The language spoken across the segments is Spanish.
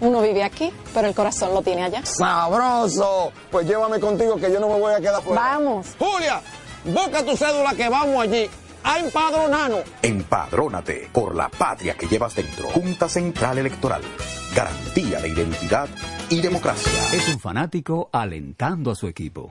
uno vive aquí, pero el corazón lo tiene allá. ¡Sabroso! Pues llévame contigo que yo no me voy a quedar fuera. Vamos. Julia, busca tu cédula que vamos allí a empadronarnos. Empadrónate por la patria que llevas dentro. Junta Central Electoral. Garantía de identidad y democracia. Es un fanático alentando a su equipo.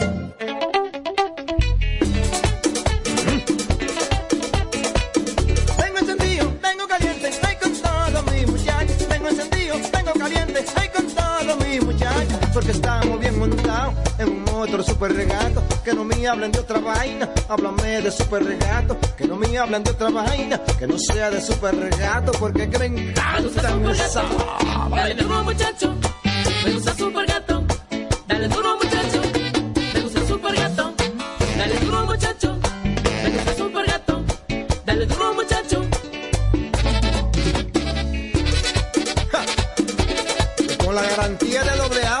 Porque estamos bien montados en un otro super regato. Que no me hablen de otra vaina, háblame de super regato. Que no me hablen de otra vaina, que no sea de super regato. Porque que me encanta esa. Dale duro muchacho, me gusta super gato. Dale duro muchacho, me gusta super gato. Dale duro muchacho, me gusta super gato. Dale duro muchacho. Con la garantía de doble A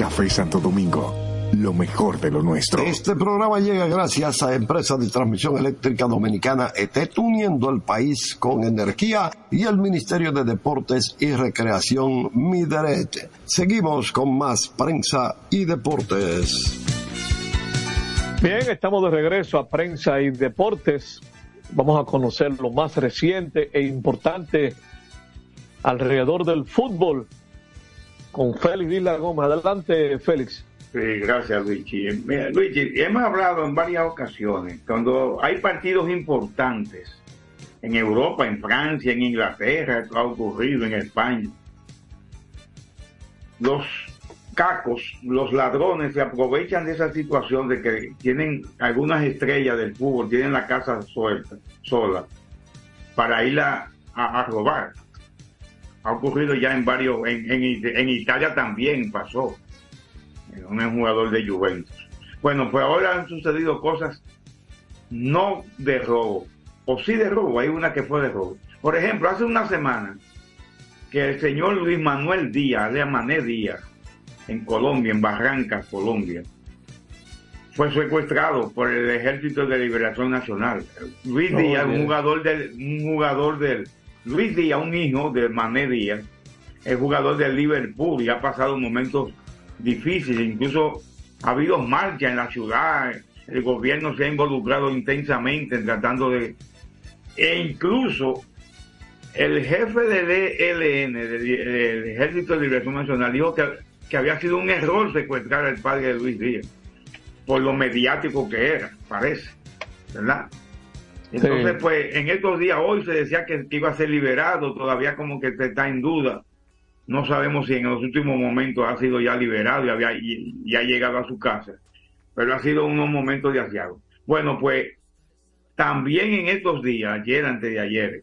Café Santo Domingo, lo mejor de lo nuestro. Este programa llega gracias a Empresa de Transmisión Eléctrica Dominicana ET, uniendo el país con energía y el Ministerio de Deportes y Recreación Mideret. Seguimos con más prensa y deportes. Bien, estamos de regreso a prensa y deportes. Vamos a conocer lo más reciente e importante alrededor del fútbol con Félix Vila Gómez. Adelante, Félix. Sí, gracias, Luigi. Mira, Luigi, hemos hablado en varias ocasiones, cuando hay partidos importantes en Europa, en Francia, en Inglaterra, esto ha ocurrido en España. Los cacos, los ladrones se aprovechan de esa situación de que tienen algunas estrellas del fútbol, tienen la casa suelta, sola, para ir a robar. Ha ocurrido ya en varios, en, en- en Italia también pasó. Un jugador de Juventus. Bueno, pues ahora han sucedido cosas no de robo, o sí de robo, hay una que fue de robo. Por ejemplo, hace una semana que el señor Luis Manuel Díaz, de Mané Díaz, en Colombia, en Barrancas, Colombia, fue secuestrado por el Ejército de Liberación Nacional. Luis Díaz, un jugador del, un jugador del, Luis Díaz, un hijo de Mané Díaz, es jugador del Liverpool y ha pasado momentos difíciles, incluso ha habido marchas en la ciudad, el gobierno se ha involucrado intensamente en tratando de, e incluso el jefe del ELN, del, del Ejército de Liberación Nacional, dijo que, que había sido un error secuestrar al padre de Luis Díaz, por lo mediático que era, parece, ¿verdad? Entonces, Sí. pues, en estos días, hoy se decía que, que iba a ser liberado, todavía como que está en duda. No sabemos si en los últimos momentos ha sido ya liberado y, había, y, y ha llegado a su casa. Pero ha sido unos momentos de asiago. Bueno, pues, también en estos días, ayer, antes de ayer,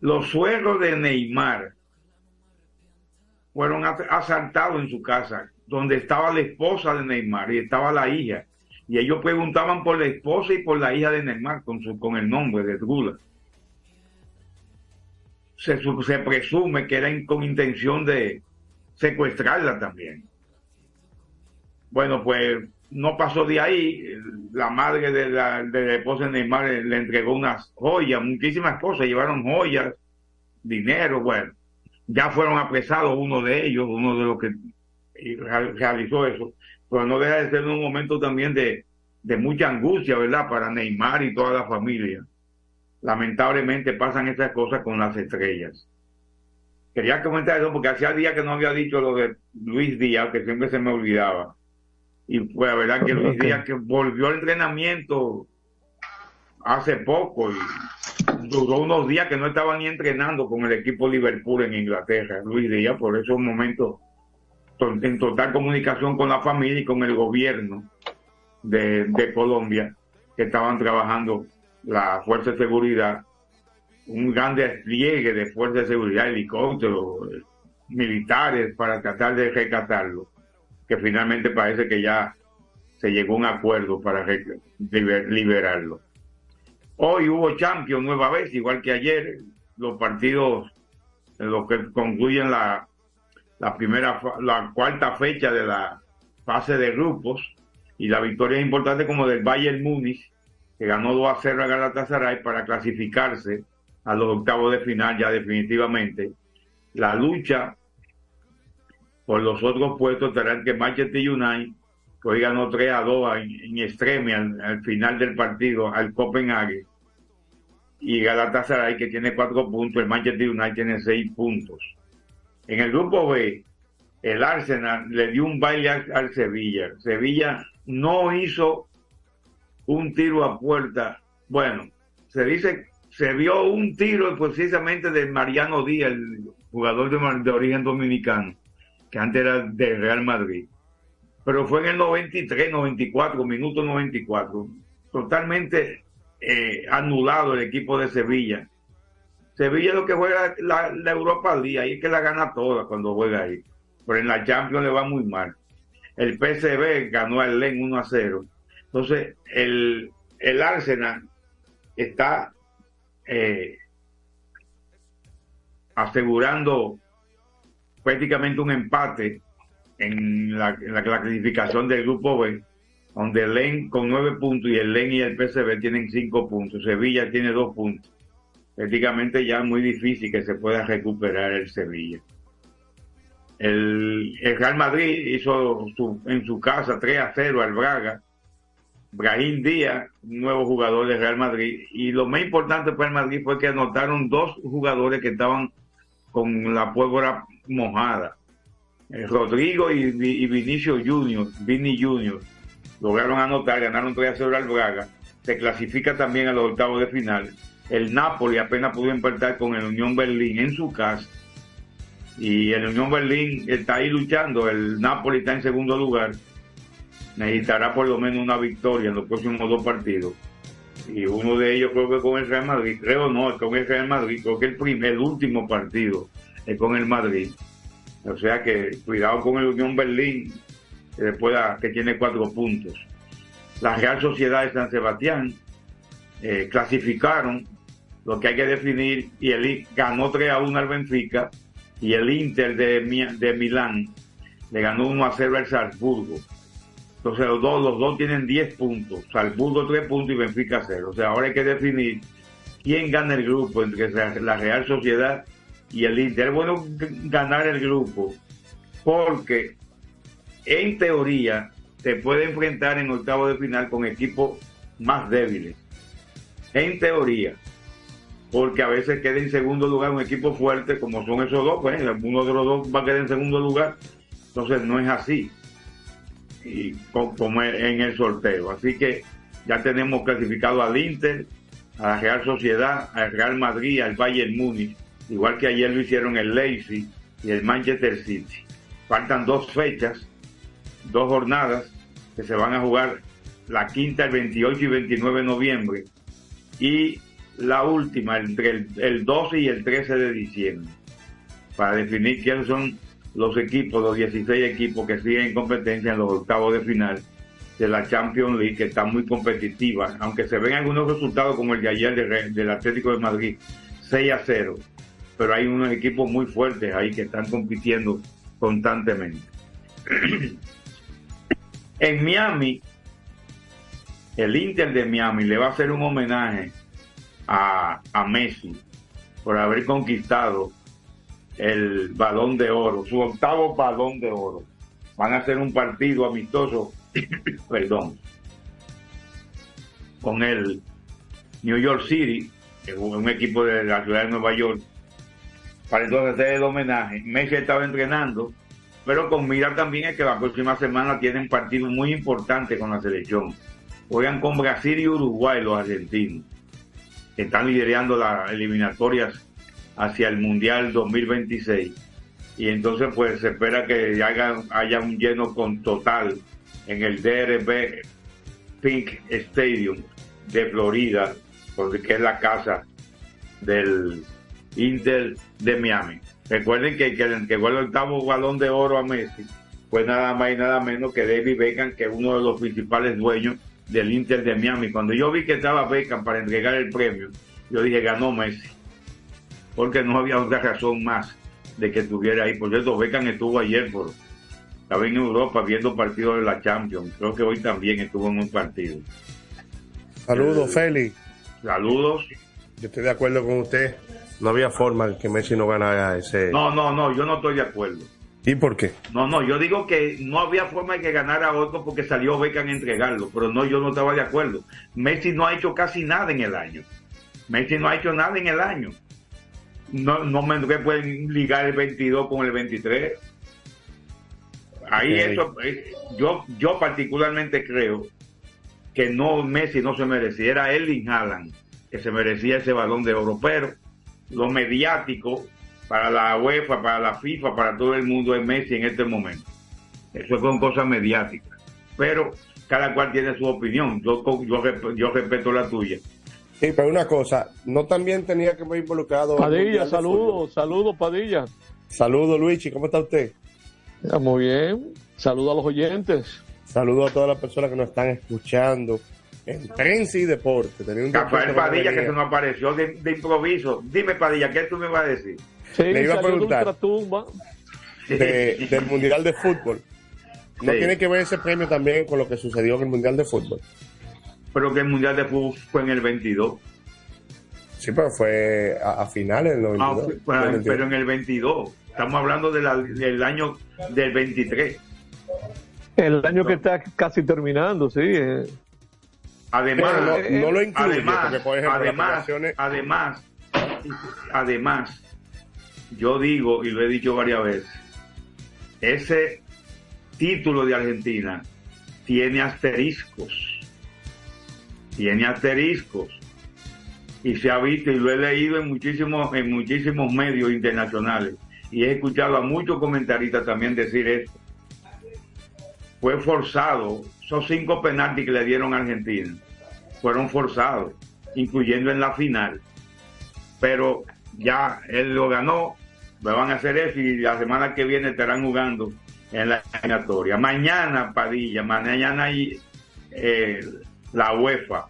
los suegros de Neymar fueron as- asaltados en su casa, donde estaba la esposa de Neymar y estaba la hija. Y ellos preguntaban por la esposa y por la hija de Neymar con, su, con el nombre de Drula. Se, se presume que eran con intención de secuestrarla también. Bueno, pues no pasó de ahí. La madre de la, de la esposa de Neymar le, entregó unas joyas, muchísimas cosas. Llevaron joyas, dinero, bueno. Ya fueron apresados uno de ellos, uno de los que real- realizó eso. Pero no deja de ser un momento también de, de mucha angustia, ¿verdad? Para Neymar y toda la familia. Lamentablemente pasan esas cosas con las estrellas. Quería comentar eso porque hacía días que no había dicho lo de Luis Díaz, que siempre se me olvidaba. Y fue la verdad que Luis. Díaz que volvió al entrenamiento hace poco y duró unos días que no estaba ni entrenando con el equipo Liverpool en Inglaterra, Luis Díaz, por eso un momento to- en total comunicación con la familia y con el gobierno de, Colombia, que estaban trabajando la Fuerza de Seguridad, un gran despliegue de Fuerza de Seguridad, helicópteros, eh, militares, para tratar de rescatarlo, que finalmente parece que ya se llegó a un acuerdo para liberarlo. Hoy hubo Champions nueva vez, igual que ayer, los partidos, en los que concluyen la, la primera, la cuarta fecha de la fase de grupos, y la victoria importante como del Bayern Múnich, que ganó 2 a 0 a Galatasaray para clasificarse a los octavos de final ya definitivamente. La lucha por los otros puestos estará que Manchester United, que hoy ganó 3 a 2 en, en extreme al, al final del partido al Copenhague, y Galatasaray que tiene 4 puntos, el Manchester United tiene 6 puntos. En el grupo B, el Arsenal le dio un baile al, Sevilla. Sevilla no hizo un tiro a puerta. Bueno, se dice, se vio un tiro precisamente de Mariano Díaz, el jugador de, origen dominicano, que antes era de Real Madrid. Pero fue en el 93, 94, minuto 94. Totalmente eh, anulado el equipo de Sevilla. Sevilla lo que juega la, Europa League, ahí es que la gana toda cuando juega ahí. Pero en la Champions le va muy mal. El PSV ganó al LEN 1 a 0. Entonces, el, el Arsenal está eh, asegurando prácticamente un empate en la, clasificación del grupo B, donde el LEN con nueve puntos y el LEN y el PSV tienen cinco puntos. Sevilla tiene dos puntos. Prácticamente ya es muy difícil que se pueda recuperar el Sevilla. El, Real Madrid hizo su- en su casa 3 a 0 al Braga. Brahim Díaz, nuevo jugador del Real Madrid. Y lo más importante para el Madrid fue que anotaron dos jugadores que estaban con la pólvora mojada. Eh, Rodrigo y, y Vinicio Junior, Vini Junior, lograron anotar, ganaron 3 a 0 al Braga. Se clasifica también a los octavos de final. El Napoli apenas pudo empatar con el Unión Berlín en su casa. Y el Unión Berlín está ahí luchando. El Napoli está en segundo lugar. Necesitará por lo menos una victoria en los próximos dos partidos. Y uno de ellos creo que con el Real Madrid. Creo no, con el Real Madrid. Creo que el primer, último partido es con el Madrid. O sea que cuidado con el Unión Berlín, que, pueda, que tiene cuatro puntos. La Real Sociedad de San Sebastián eh, clasificaron lo que hay que definir y el ganó 3 a 1 al Benfica y el Inter de, Mi- de Milán le ganó 1 a 0 al Salzburgo. Entonces los dos, los dos tienen 10 puntos, Salzburgo 3 puntos y Benfica 0. O sea, ahora hay que definir quién gana el grupo entre la Real Sociedad y el Inter. Es bueno ganar el grupo porque en teoría se puede enfrentar en octavo de final con equipos más débiles. En teoría. Porque a veces queda en segundo lugar un equipo fuerte, como son esos dos, pues uno de los dos va a quedar en segundo lugar. Entonces no es así. Y co- como en el sorteo. Así que ya tenemos clasificado al Inter, a la Real Sociedad, al Real Madrid, al Bayern Múnich, igual que ayer lo hicieron el Leipzig y el Manchester City. Faltan dos fechas, dos jornadas que se van a jugar la quinta el 28 y 29 de noviembre y la última entre el, el 12 y el 13 de diciembre para definir quiénes son los equipos, los 16 equipos que siguen en competencia en los octavos de final de la Champions League, que está muy competitiva, aunque se ven algunos resultados como el de ayer de del Atlético de Madrid, 6 a 0, pero hay unos equipos muy fuertes ahí que están compitiendo constantemente. en Miami, el Inter de Miami le va a hacer un homenaje a, a Messi por haber conquistado el balón de oro, su octavo balón de oro. Van a hacer un partido amistoso, perdón, con el New York City, un equipo de la ciudad de Nueva York, para entonces hacer el homenaje. Messi estaba entrenando, pero con mira también es que la próxima semana tienen partidos muy importantes con la selección. Juegan con Brasil y Uruguay los argentinos, que están liderando las eliminatorias hacia el Mundial 2026. Y entonces pues se espera que haya, haya un lleno con total en el DRB Pink Stadium de Florida, que es la casa del Inter de Miami. Recuerden que, que el que el octavo balón de oro a Messi fue nada más y nada menos que David Beckham, que es uno de los principales dueños del Inter de Miami. Cuando yo vi que estaba Beckham para entregar el premio, yo dije, ganó Messi. Porque no había otra razón más de que estuviera ahí. Por cierto, Beckham estuvo ayer por, estaba en Europa viendo partidos de la Champions. Creo que hoy también estuvo en un partido. Saludos, Félix. Saludos. Yo estoy de acuerdo con usted. No había forma que Messi no ganara ese. No, no, no, yo no estoy de acuerdo. ¿Y por qué? No, no, yo digo que no había forma de que ganara otro porque salió Beckham a entregarlo, pero no, yo no estaba de acuerdo. Messi no ha hecho casi nada en el año. Messi no ha hecho nada en el año. No, no me que pueden ligar el 22 con el 23. Ahí eso, eh, yo, yo particularmente creo que no, Messi no se merecía, era Erling Haaland que se merecía ese balón de oro, pero lo mediático para la UEFA, para la FIFA, para todo el mundo es Messi en este momento. Eso son cosas mediáticas. Pero cada cual tiene su opinión. Yo, yo, yo respeto la tuya. Sí, pero una cosa, no también tenía que ver involucrado. Padilla, saludos, saludos, Padilla. Saludos, Luigi, ¿cómo está usted? Ya, Muy bien. Saludos a los oyentes. Saludos a todas las personas que nos están escuchando en prensa y deporte. Tenía un Rafael Padilla que se nos apareció de, de improviso. Dime, Padilla, ¿qué tú me vas a decir? Sí, Le iba a de preguntar. de- del Mundial de Fútbol. ¿No Sí. tiene que ver ese premio también con lo que sucedió en el Mundial de Fútbol? Pero que el Mundial de Fútbol fue en el 22. Sí, pero fue a, a finales del Ah, 92. fue- pero, del 22. pero en el 22. Estamos hablando de la- del año del 23. El año que está casi terminando, sí. eh. Además, Pero no- no lo incluye, además, porque, por ejemplo, las además, relaciones- además, además, yo digo y lo he dicho varias veces, ese título de Argentina tiene asteriscos, tiene asteriscos y se ha visto y lo he leído en muchísimos en muchísimos medios internacionales y he escuchado a muchos comentaristas también decir esto. Fue forzado, esos cinco penaltis que le dieron a Argentina fueron forzados, incluyendo en la final. Pero ya él lo ganó, me van a hacer eso y la semana que viene estarán jugando en la eliminatoria. Mañana, Padilla, mañana hay eh, la UEFA.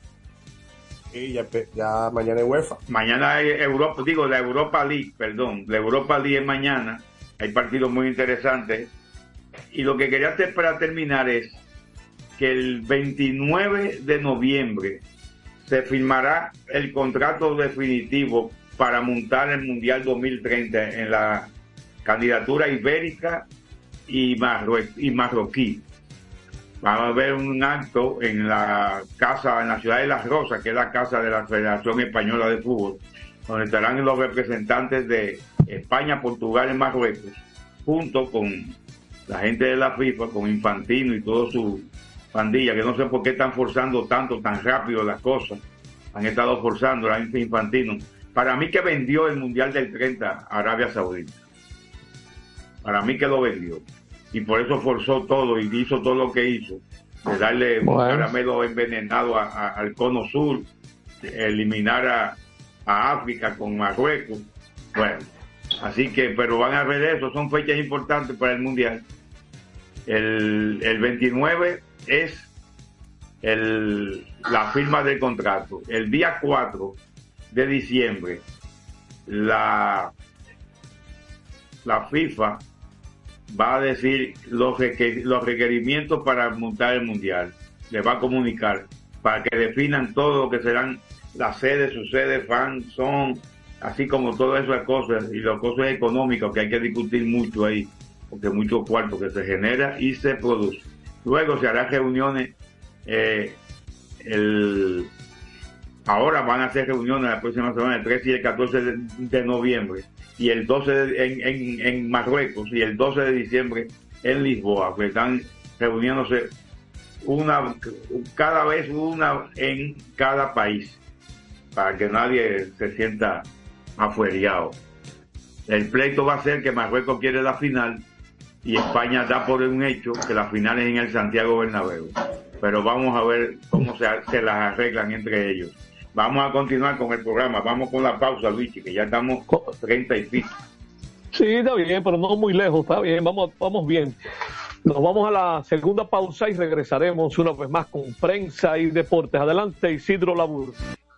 Sí, ya, mañana es UEFA. Mañana hay Europa, digo, la Europa League, perdón, la Europa League es mañana. Hay partidos muy interesantes. Y lo que quería hacer para terminar es que el 29 de noviembre se firmará el contrato definitivo para montar el Mundial 2030 en la candidatura ibérica y, marrue- y marroquí. Va a haber un acto en la casa, en la ciudad de Las Rosas, que es la casa de la Federación Española de Fútbol, donde estarán los representantes de España, Portugal y Marruecos, junto con la gente de la FIFA, con Infantino y toda su pandilla, que no sé por qué están forzando tanto, tan rápido las cosas. Han estado forzando la gente Infantino. Para mí que vendió el Mundial del 30 a Arabia Saudita. Para mí que lo vendió. Y por eso forzó todo y hizo todo lo que hizo. De darle un Bueno. caramelo envenenado a- a- al cono sur, eliminar a, a África con Marruecos. Bueno, así que, pero van a ver eso, son fechas importantes para el Mundial. El, el 29 es el, la firma del contrato. El día 4 de diciembre, la, la FIFA va a decir los, los requerimientos para montar el mundial. Le va a comunicar para que definan todo lo que serán las sedes, sus sedes, fans, son, así como todas esas cosas y los cosas económicos que hay que discutir mucho ahí, porque mucho cuarto que se genera y se produce. Luego se harán reuniones, eh, el, ahora van a hacer reuniones la próxima semana, el 13 y el 14 de, noviembre, y el 12 de- en, en, en Marruecos y el 12 de diciembre en Lisboa, que están reuniéndose una cada vez una en cada país para que nadie se sienta afueriado. El pleito va a ser que Marruecos quiere la final y España da por un hecho que la final es en el Santiago Bernabéu. Pero vamos a ver cómo se, se las arreglan entre ellos. Vamos a continuar con el programa. Vamos con la pausa, Luigi, que ya estamos 30 y pico. Sí, está bien, pero no muy lejos, está bien, vamos, vamos bien. Nos vamos a la segunda pausa y regresaremos una vez más con prensa y deportes. Adelante, Isidro Labur.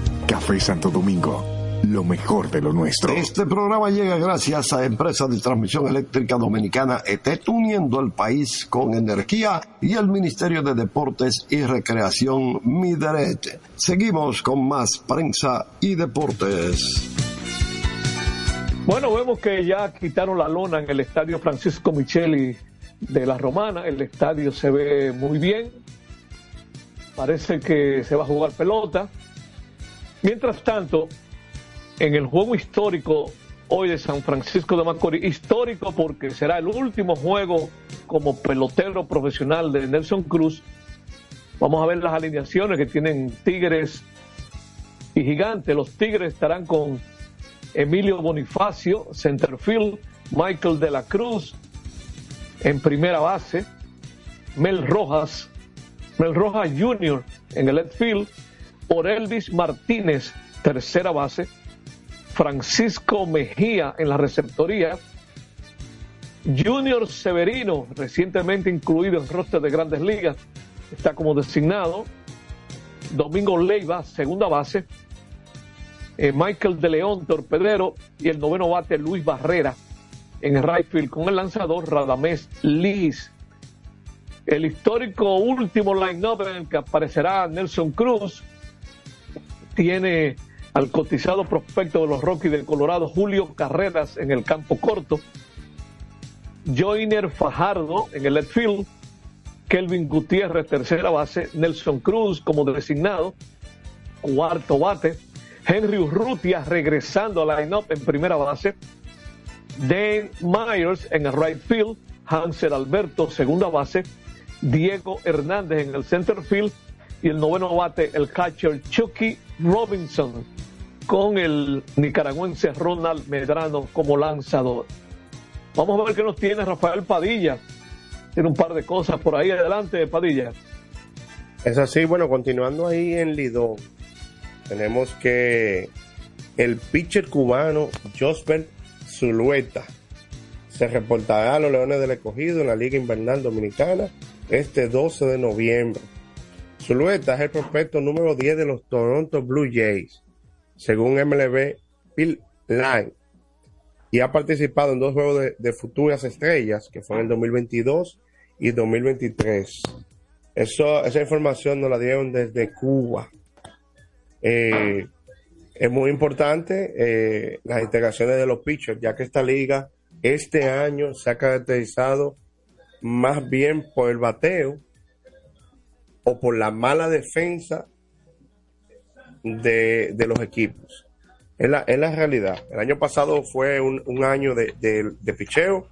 Café Santo Domingo, lo mejor de lo nuestro. Este programa llega gracias a Empresa de Transmisión Eléctrica Dominicana ETET, uniendo el país con energía y el Ministerio de Deportes y Recreación Mideret. Seguimos con más prensa y deportes. Bueno, vemos que ya quitaron la lona en el estadio Francisco Micheli de la Romana. El estadio se ve muy bien. Parece que se va a jugar pelota. Mientras tanto, en el juego histórico hoy de San Francisco de Macorís, histórico porque será el último juego como pelotero profesional de Nelson Cruz. Vamos a ver las alineaciones que tienen Tigres y Gigantes. Los Tigres estarán con Emilio Bonifacio, centerfield, Michael de la Cruz en primera base, Mel Rojas, Mel Rojas Jr. en el left field, Orelvis Martínez, tercera base, Francisco Mejía en la receptoría, Junior Severino, recientemente incluido en roster de grandes ligas, está como designado, Domingo Leiva, segunda base, eh, Michael de León, torpedero, y el noveno bate Luis Barrera en right field con el lanzador Radamés Liz. El histórico último line-up en el que aparecerá Nelson Cruz tiene al cotizado prospecto de los Rockies de Colorado, Julio Carreras en el campo corto, Joiner Fajardo en el left field, Kelvin Gutiérrez, tercera base, Nelson Cruz como designado, cuarto bate, Henry Urrutia regresando al line-up en primera base, Dan Myers en el right field, Hansel Alberto, segunda base, Diego Hernández en el center field y el noveno bate, el catcher Chucky Robinson, con el nicaragüense Ronald Medrano como lanzador. Vamos a ver qué nos tiene Rafael Padilla. Tiene un par de cosas por ahí adelante, Padilla. Es así, bueno, continuando ahí en Lido, tenemos que el pitcher cubano Josper Zulueta se reportará a los Leones del Escogido en la Liga Invernal Dominicana este 12 de noviembre. Zulueta es el prospecto número 10 de los Toronto Blue Jays, según MLB Bill y ha participado en dos juegos de, futuras estrellas, que fue en el 2022 y 2023. Eso, esa información nos la dieron desde Cuba. Eh, es muy importante eh, las integraciones de los pitchers, ya que esta liga este año se ha caracterizado más bien por el bateo o por la mala defensa de, de los equipos. Es la, es la realidad. El año pasado fue un, un año de, de, de picheo.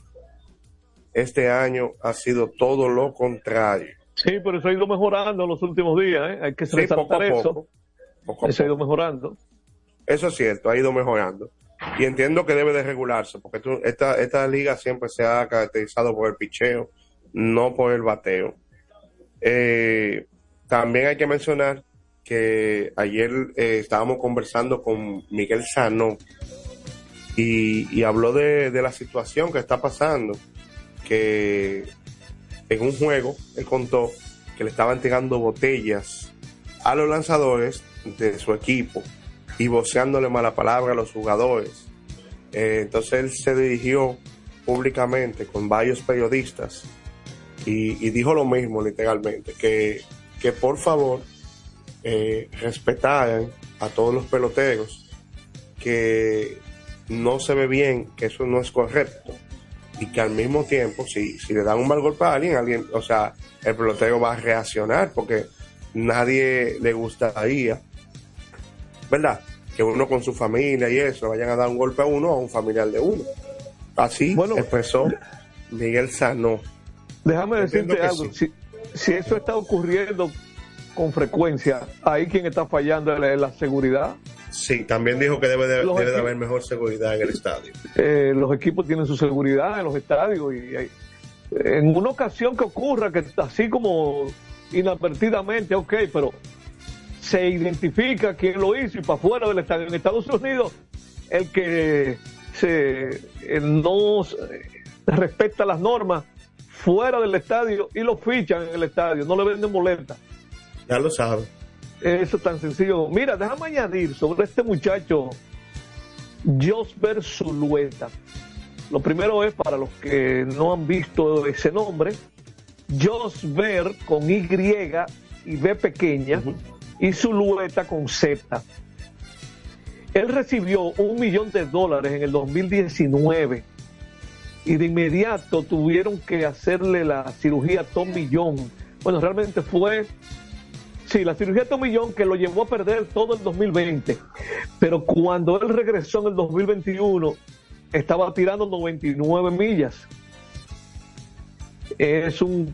Este año ha sido todo lo contrario. Sí, pero eso ha ido mejorando en los últimos días. ¿eh? Hay que Sí, resaltar poco a eso. poco. Poco a Eso ha ido mejorando. Eso es cierto, ha ido mejorando. Y entiendo que debe de regularse, porque tú- esta, esta liga siempre se ha caracterizado por el picheo, no por el bateo. Eh, también hay que mencionar que ayer eh, estábamos conversando con Miguel Sano y, habló de, de la situación que está pasando, que en un juego él contó que le estaban tirando botellas a los lanzadores de su equipo y voceándole mala palabra a los jugadores. Eh, entonces él se dirigió públicamente con varios periodistas y, y dijo lo mismo literalmente, que, que por favor eh, respetaran a todos los peloteros, que no se ve bien, que eso no es correcto y que al mismo tiempo, si, si le dan un mal golpe a alguien, alguien, o sea, el pelotero va a reaccionar porque nadie le gustaría, ¿verdad? Que uno con su familia y eso vayan a dar un golpe a uno o a un familiar de uno. Así expresó Miguel Sano. Déjame Entiendo decirte algo. Si, si eso está ocurriendo con frecuencia, ahí quien está fallando es la, seguridad. Sí, también dijo que debe de, haber mejor seguridad en el estadio. Eh, los equipos tienen su seguridad en los estadios y hay- en una ocasión que ocurra que así como inadvertidamente, ok, pero se identifica quién lo hizo y para fuera del estadio. En Estados Unidos, el que se eh, no eh, respeta las normas fuera del estadio y lo fichan en el estadio, no le venden boleta. Ya lo sabe. Eso es tan sencillo. Mira, déjame añadir sobre este muchacho Josber Zulueta. Lo primero es para los que no han visto ese nombre, Josber con Y y B pequeña y Zulueta con Z. Él recibió un millón de dólares en el 2019 y de inmediato tuvieron que hacerle la cirugía Tommy John. Bueno, realmente fue, sí, la cirugía Tommy John que lo llevó a perder todo el 2020, pero cuando él regresó en el 2021 estaba tirando 99 millas. Es un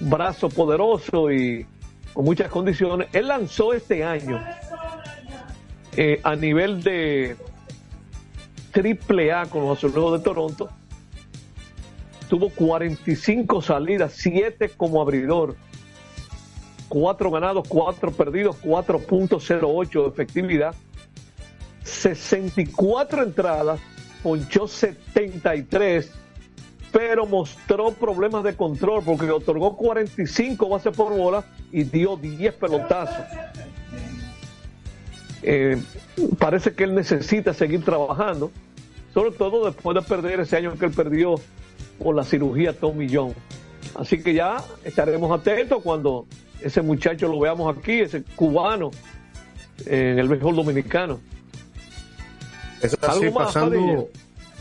brazo poderoso y con muchas condiciones. Él lanzó este año eh, a nivel de triple A con los azulejos de Toronto. Tuvo 45 salidas, 7 como abridor, 4 ganados, 4 perdidos, 4.08 de efectividad, 64 entradas, ponchó 73, pero mostró problemas de control porque otorgó 45 bases por bola y dio 10 pelotazos. Eh, parece que él necesita seguir trabajando, sobre todo después de perder ese año que él perdió por la cirugía Tommy John. Así que ya estaremos atentos cuando ese muchacho lo veamos aquí, ese cubano, en el béisbol dominicano. Eso es así, pasando,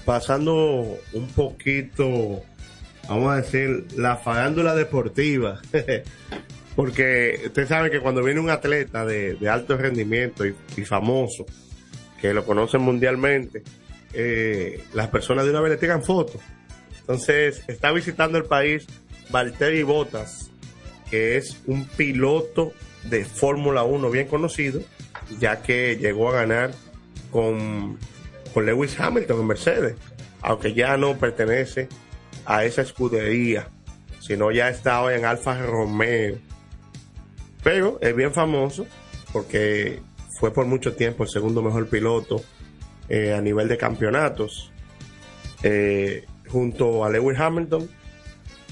pasando un poquito, vamos a decir, la farándula deportiva. Porque usted sabe que cuando viene un atleta de, de alto rendimiento y, y, famoso, que lo conocen mundialmente, eh, las personas de una vez le tiran fotos. Entonces, está visitando el país Valtteri Bottas, que es un piloto de Fórmula 1 bien conocido, ya que llegó a ganar con, con Lewis Hamilton en Mercedes, aunque ya no pertenece a esa escudería, sino ya está hoy en Alfa Romeo. Pero es bien famoso porque fue por mucho tiempo el segundo mejor piloto eh, a nivel de campeonatos, eh, junto a Lewis Hamilton,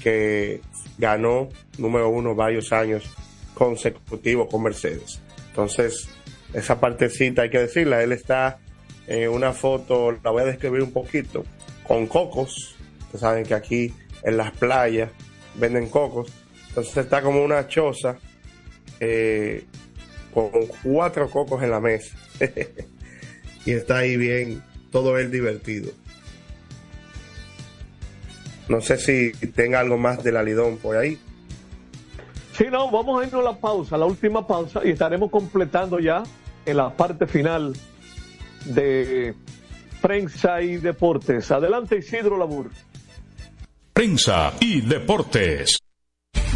que ganó número uno varios años consecutivos con Mercedes. Entonces, esa partecita hay que decirla, él está en una foto, la voy a describir un poquito, con cocos. Ustedes saben que aquí en las playas venden cocos. Entonces está como una choza eh, con cuatro cocos en la mesa. y está ahí bien, todo él divertido. No sé si tenga algo más del alidón por ahí. Sí, no, vamos a irnos a la pausa, la última pausa, y estaremos completando ya en la parte final de prensa y deportes. Adelante, Isidro Labur. Prensa y deportes.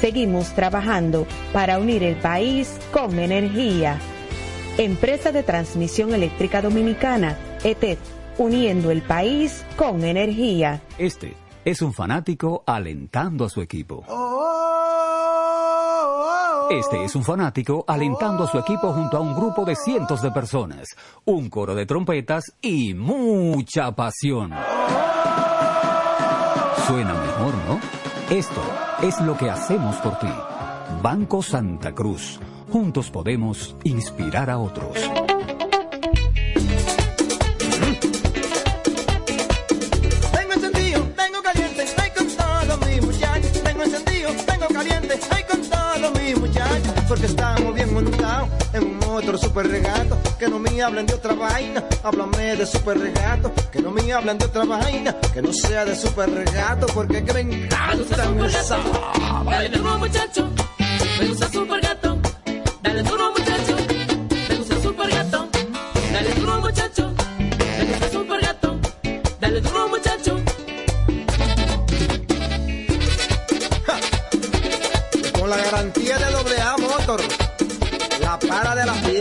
Seguimos trabajando para unir el país con energía. Empresa de Transmisión Eléctrica Dominicana, ETED, uniendo el país con energía. Este es un fanático alentando a su equipo. Este es un fanático alentando a su equipo junto a un grupo de cientos de personas, un coro de trompetas y mucha pasión. Suena mejor, ¿no? Esto es lo que hacemos por ti. Banco Santa Cruz. Juntos podemos inspirar a otros. Tengo caliente, ay con todo mi muchacho. Porque estamos bien montados en un otro super regato. Que no me hablen de otra vaina, háblame de super regato. Que no me hablen de otra vaina, que no sea de super regato. Porque que me encanta muchacho, me gusta super gato.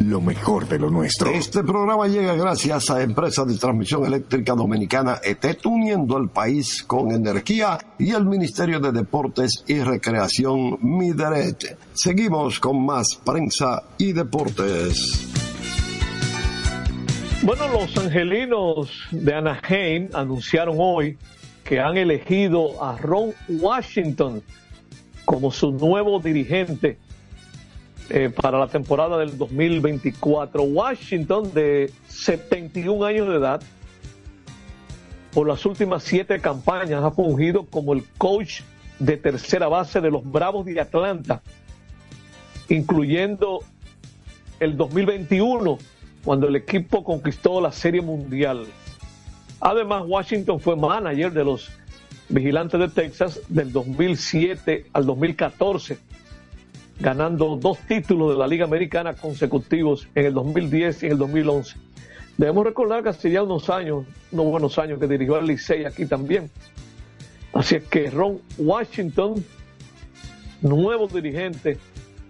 lo mejor de lo nuestro. Este programa llega gracias a Empresa de Transmisión Eléctrica Dominicana ETET, uniendo al país con energía y el Ministerio de Deportes y Recreación Mideret. Seguimos con más prensa y deportes. Bueno, los angelinos de Anaheim anunciaron hoy que han elegido a Ron Washington como su nuevo dirigente eh, para la temporada del 2024. Washington, de 71 años de edad, por las últimas siete campañas ha fungido como el coach de tercera base de los Bravos de Atlanta, incluyendo el 2021, cuando el equipo conquistó la Serie Mundial. Además, Washington fue manager de los Vigilantes de Texas del 2007 al 2014, ganando dos títulos de la Liga Americana consecutivos en el 2010 y en el 2011. Debemos recordar que hace ya unos años, unos buenos años, que dirigió al Licey aquí también. Así es que Ron Washington, nuevo dirigente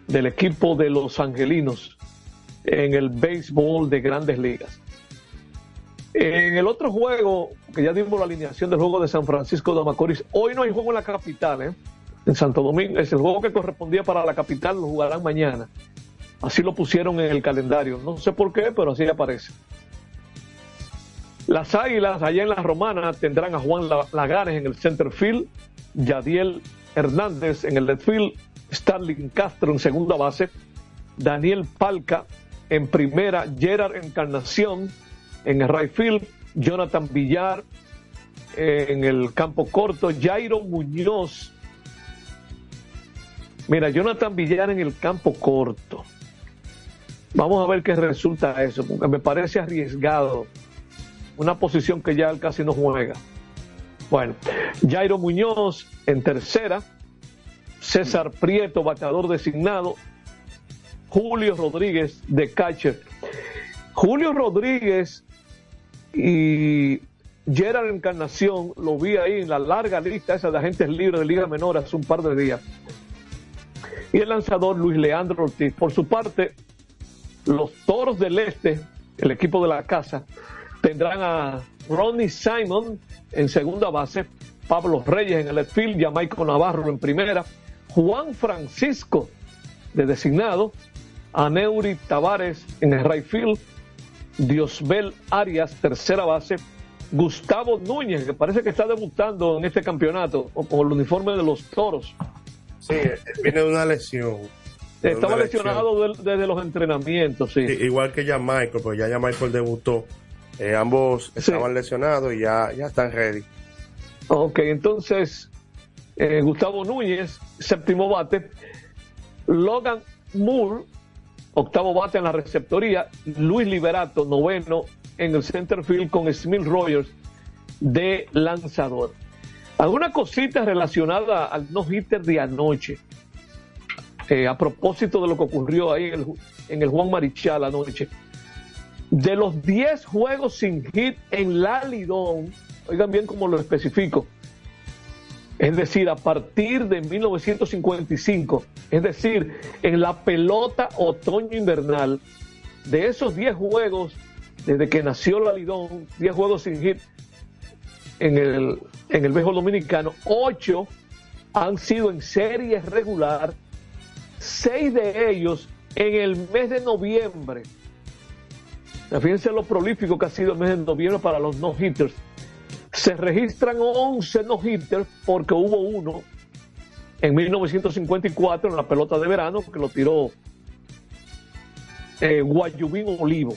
del equipo de los Angelinos en el béisbol de grandes ligas. En el otro juego, que ya dimos la alineación del juego de San Francisco de Macorís, hoy no hay juego en la capital, ¿eh? En Santo Domingo. Es el juego que correspondía para la capital, lo jugarán mañana. Así lo pusieron en el calendario. No sé por qué, pero así aparece. Las Águilas, allá en la Romana, tendrán a Juan Lagares en el center field, Yadiel Hernández en el left field, Starling Castro en segunda base, Daniel Palca en primera, Gerard Encarnación en el right field, Jonathan Villar en el campo corto, Jairo Muñoz. Mira, Jonathan Villar en el campo corto. Vamos a ver qué resulta eso, porque me parece arriesgado. Una posición que ya él casi no juega. Bueno, Jairo Muñoz en tercera, César Prieto, bateador designado, Julio Rodríguez de catcher. Julio Rodríguez y Gerard Encarnación, lo vi ahí en la larga lista esa de agentes libres de Liga Menor hace un par de días. Y el lanzador Luis Leandro Ortiz. Por su parte, los Toros del Este, el equipo de la casa, tendrán a Ronnie Simon en segunda base, Pablo Reyes en el field, Jamaico Navarro en primera, Juan Francisco de designado, Aneuri Tavares en el right field, Diosbel Arias, tercera base, Gustavo Núñez, que parece que está debutando en este campeonato con el uniforme de los toros. Sí, viene de una lesión. Estaba lesionado desde los entrenamientos, sí. Igual que ya Michael, pues ya ya Michael debutó. Eh, ambos estaban lesionados y ya, ya están ready. Ok, entonces eh, Gustavo Núñez, séptimo bate. Logan Moore, octavo bate en la receptoría. Luis Liberato, noveno en el center field con Smith Rogers de lanzador. Alguna cosita relacionada al no-hitter de anoche. Eh, a propósito de lo que ocurrió ahí en el, Juan Marichal anoche. De los 10 juegos sin hit en la Lidón, oigan bien cómo lo especifico, es decir, a partir de 1955, es decir, en la pelota otoño-invernal, de esos 10 juegos, desde que nació la Lidón, 10 juegos sin hit en el, en el béisbol dominicano, 8 han sido en serie regular, 6 de ellos en el mes de noviembre. Fíjense lo prolífico que ha sido el mes de noviembre para los no-hitters. Se registran 11 no-hitters porque hubo uno en 1954 en la pelota de verano que lo tiró eh, Guayubín Olivo.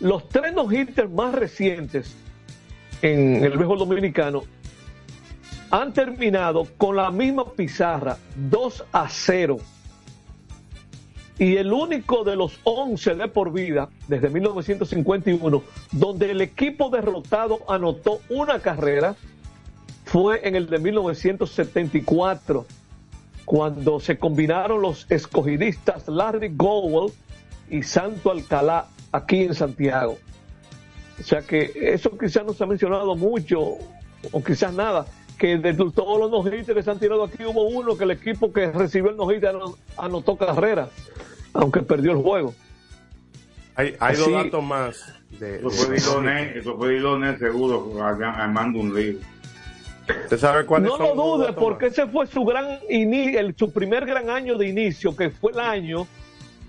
Los tres no-hitters más recientes en el béisbol dominicano han terminado con la misma pizarra, 2 a 0 y el único de los 11 de por vida desde 1951 donde el equipo derrotado anotó una carrera fue en el de 1974 cuando se combinaron los escogidistas Larry Gowell y Santo Alcalá aquí en Santiago. O sea que eso quizás no se ha mencionado mucho o quizás nada, que de todos los no que se han tirado aquí hubo uno que el equipo que recibió el no anotó carrera aunque perdió el juego. Hay, hay dos datos más. De, eso, fue Diloné, eso fue Diloné seguro, armando un libro. ¿Usted sabe cuál No lo dude, porque ese fue su gran el, su primer gran año de inicio, que fue el año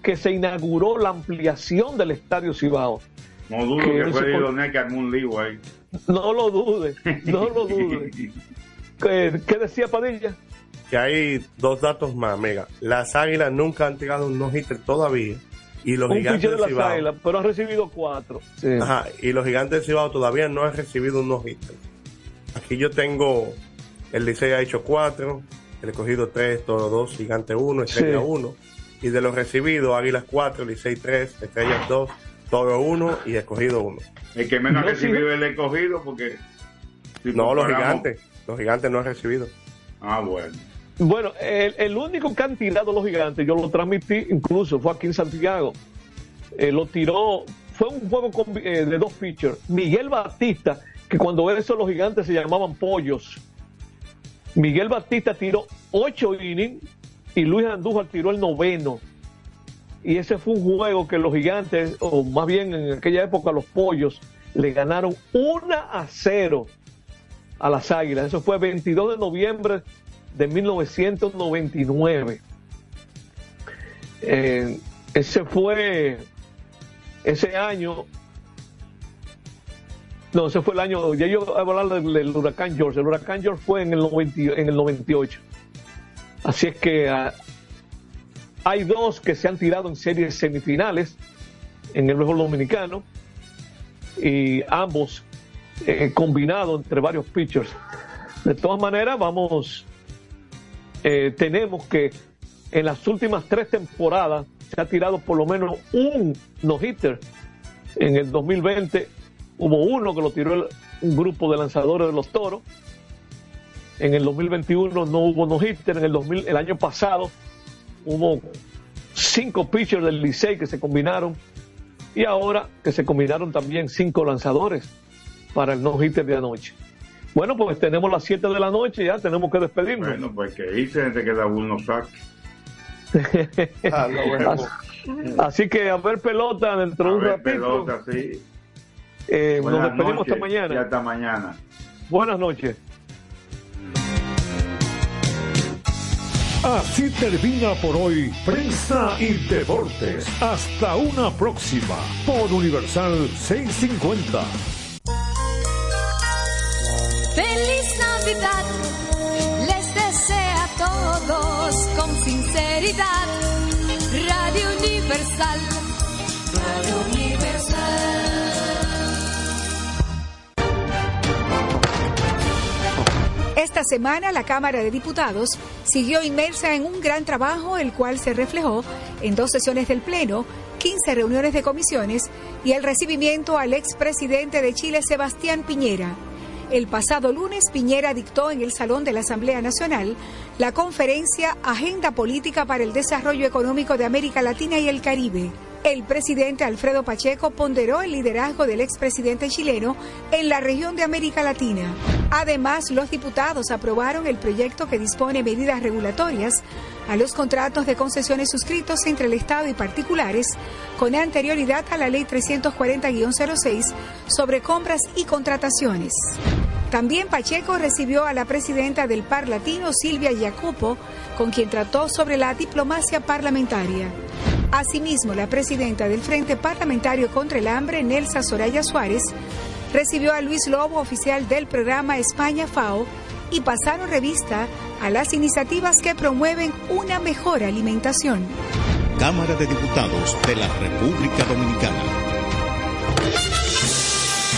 que se inauguró la ampliación del Estadio Cibao. No dudo que, que fue Diloné que armó un libro ahí. No lo dude, no lo dude. ¿Qué, ¿Qué decía Padilla? que hay dos datos más, mega. Las Águilas nunca han tirado un no-hitter todavía. Y los un gigantes de las Águilas, pero han recibido cuatro. Sí. Ajá, y los gigantes de Cibao todavía no han recibido un no-hitter. Aquí yo tengo, el Licey ha hecho cuatro, el escogido tres, todo dos, gigante uno, estrella sí. uno. Y de los recibidos, Águilas cuatro, Licey tres, estrellas dos, todo uno y escogido uno. El que menos ha recibido el escogido porque No, los gigantes. Los gigantes no han recibido. Ah, bueno. Bueno, el, el único que han tirado los gigantes, yo lo transmití incluso, fue aquí en Santiago. Eh, lo tiró, fue un juego con- eh, de dos pitchers. Miguel Batista, que cuando eso los gigantes se llamaban pollos. Miguel Batista tiró ocho innings y Luis Andújar tiró el noveno. Y ese fue un juego que los gigantes, o más bien en aquella época los pollos, le ganaron 1 a 0 a las águilas. Eso fue 22 de noviembre de 1999. Eh, ese fue ese año. No, ese fue el año. Ya yo voy a hablar del, huracán George. El huracán George fue en el, 90 en el 98. Así es que ah, hay dos que se han tirado en series semifinales en el béisbol dominicano y ambos eh, combinados entre varios pitchers. De todas maneras, vamos, eh, tenemos que en las últimas tres temporadas se ha tirado por lo menos un no-hitter. En el 2020 hubo uno que lo tiró el- un grupo de lanzadores de los toros. En el 2021 no hubo no-hitter. En el, 2000 el año pasado hubo cinco pitchers del Licey que se combinaron. Y ahora que se combinaron también cinco lanzadores para el no-hitter de anoche. Bueno, pues tenemos las 7 de la noche, ya tenemos que despedirnos. Bueno, pues que hice desde que da uno saque. Así, así que a ver pelota dentro de un A ver, ratito. pelota, sí. Eh, nos despedimos noches hasta mañana. Y hasta mañana. Buenas noches. Así termina por hoy Prensa y Deportes. Hasta una próxima por Universal 650. Feliz Navidad, les desea a todos con sinceridad. Radio Universal, Radio Universal. Esta semana la Cámara de Diputados siguió inmersa en un gran trabajo, el cual se reflejó en dos sesiones del Pleno, 15 reuniones de comisiones y el recibimiento al expresidente de Chile, Sebastián Piñera. El pasado lunes, Piñera dictó en el Salón de la Asamblea Nacional la conferencia Agenda Política para el Desarrollo Económico de América Latina y el Caribe. El presidente Alfredo Pacheco ponderó el liderazgo del expresidente chileno en la región de América Latina. Además, los diputados aprobaron el proyecto que dispone medidas regulatorias a los contratos de concesiones suscritos entre el Estado y particulares con anterioridad a la Ley 340-06 sobre compras y contrataciones. También Pacheco recibió a la presidenta del Par Latino, Silvia Jacopo, con quien trató sobre la diplomacia parlamentaria. Asimismo, la presidenta del Frente Parlamentario contra el Hambre, Nelsa Soraya Suárez, recibió a Luis Lobo, oficial del programa España FAO, y pasaron revista a las iniciativas que promueven una mejor alimentación. Cámara de Diputados de la República Dominicana.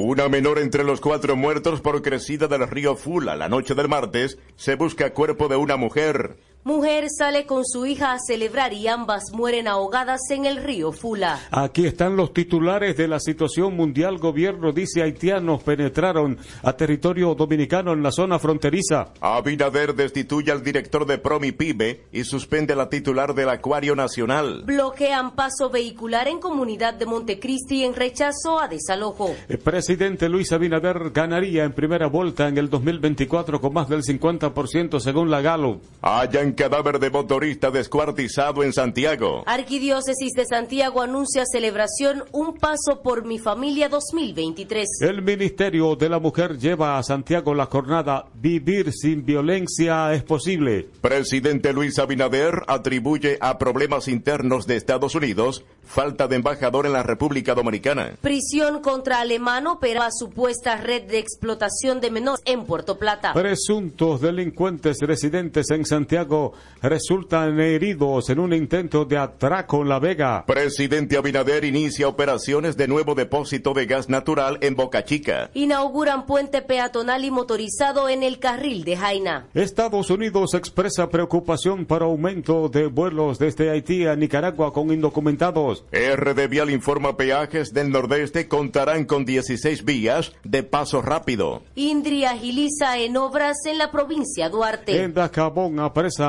Una menor entre los cuatro muertos por crecida del río Fula la noche del martes se busca cuerpo de una mujer. Mujer sale con su hija a celebrar y ambas mueren ahogadas en el río Fula. Aquí están los titulares de la situación mundial. Gobierno dice haitianos penetraron a territorio dominicano en la zona fronteriza. Abinader destituye al director de Promipyme y suspende a la titular del Acuario Nacional. Bloquean paso vehicular en comunidad de Montecristi en rechazo a desalojo. El presidente Luis Abinader ganaría en primera vuelta en el 2024 con más del 50% según la Galo. Hallan Hallan cadáver de motorista descuartizado en Santiago. Arquidiócesis de Santiago anuncia celebración Un Paso por mi Familia 2023. El Ministerio de la Mujer lleva a Santiago la jornada Vivir sin violencia es posible. Presidente Luis Abinader atribuye a problemas internos de Estados Unidos falta de embajador en la República Dominicana. Prisión contra alemán opera supuesta red de explotación de menores en Puerto Plata. Presuntos delincuentes residentes en Santiago resultan heridos en un intento de atraco en La Vega. Presidente Abinader inicia operaciones de nuevo depósito de gas natural en Boca Chica. Inauguran puente peatonal y motorizado en el carril de Jaina. Estados Unidos expresa preocupación por aumento de vuelos desde Haití a Nicaragua con indocumentados. RD Vial informa peajes del Nordeste contarán con 16 vías de paso rápido. Indri agiliza en obras en la provincia Duarte. En Dacabón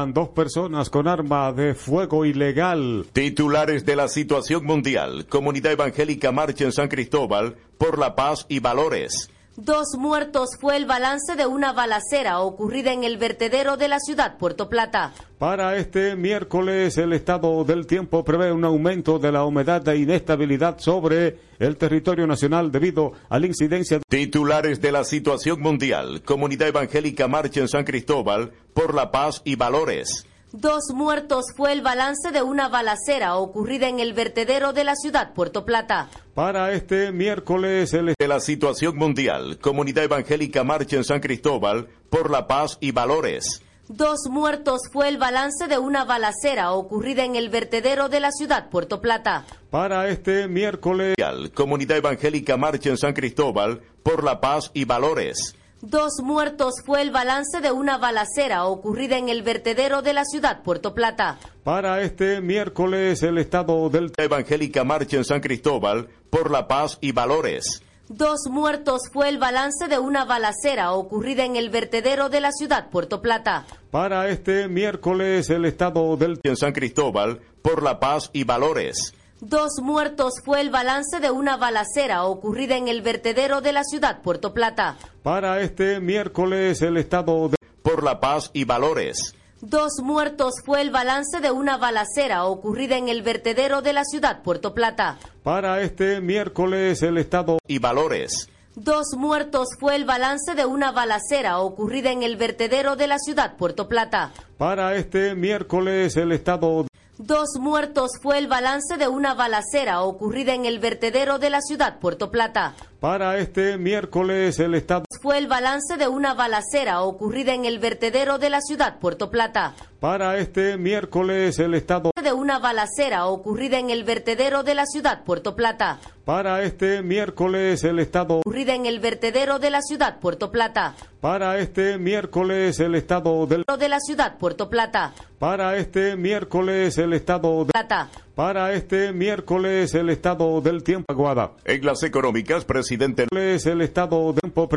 dos personas con arma de fuego ilegal. Titulares de la situación mundial. Comunidad Evangélica marcha en San Cristóbal por la paz y valores. Dos muertos fue el balance de una balacera ocurrida en el vertedero de la ciudad Puerto Plata. Para este miércoles, el estado del tiempo prevé un aumento de la humedad e inestabilidad sobre el territorio nacional debido a la incidencia. Titulares de la situación mundial. Comunidad Evangélica marcha en San Cristóbal por la paz y valores. Dos muertos fue el balance de una balacera ocurrida en el vertedero de la ciudad Puerto Plata. Para este miércoles, el de la situación mundial. Comunidad Evangélica marcha en San Cristóbal por la paz y valores. Dos muertos fue el balance de una balacera ocurrida en el vertedero de la ciudad Puerto Plata. Para este miércoles, Comunidad Evangélica marcha en San Cristóbal por la paz y valores. Dos muertos fue el balance de una balacera ocurrida en el vertedero de la ciudad Puerto Plata. Para este miércoles, el estado del Evangélica marcha en San Cristóbal por la paz y valores. Dos muertos fue el balance de una balacera ocurrida en el vertedero de la ciudad Puerto Plata. Para este miércoles, el estado del en San Cristóbal por la paz y valores. Dos muertos fue el balance de una balacera ocurrida en el vertedero de la ciudad Puerto Plata. Para este miércoles, el estado de por la paz y valores. Dos muertos fue el balance de una balacera ocurrida en el vertedero de la ciudad Puerto Plata. Para este miércoles, el estado y valores. Dos muertos fue el balance de una balacera ocurrida en el vertedero de la ciudad Puerto Plata. Para este miércoles, el estado Dos muertos fue el balance de una balacera ocurrida en el vertedero de la ciudad Puerto Plata. Para este miércoles el estado fue el balance de una balacera ocurrida en el vertedero de la ciudad Puerto Plata. Para este miércoles el estado de una balacera ocurrida en el vertedero de la ciudad Puerto Plata. Para este miércoles el estado ocurrida en el vertedero de la ciudad Puerto Plata. Para este miércoles el estado del de la ciudad Puerto Plata. Para este miércoles el estado de Plata. Para este miércoles el estado del tiempo aguada. En las económicas, presidente el estado del tiempo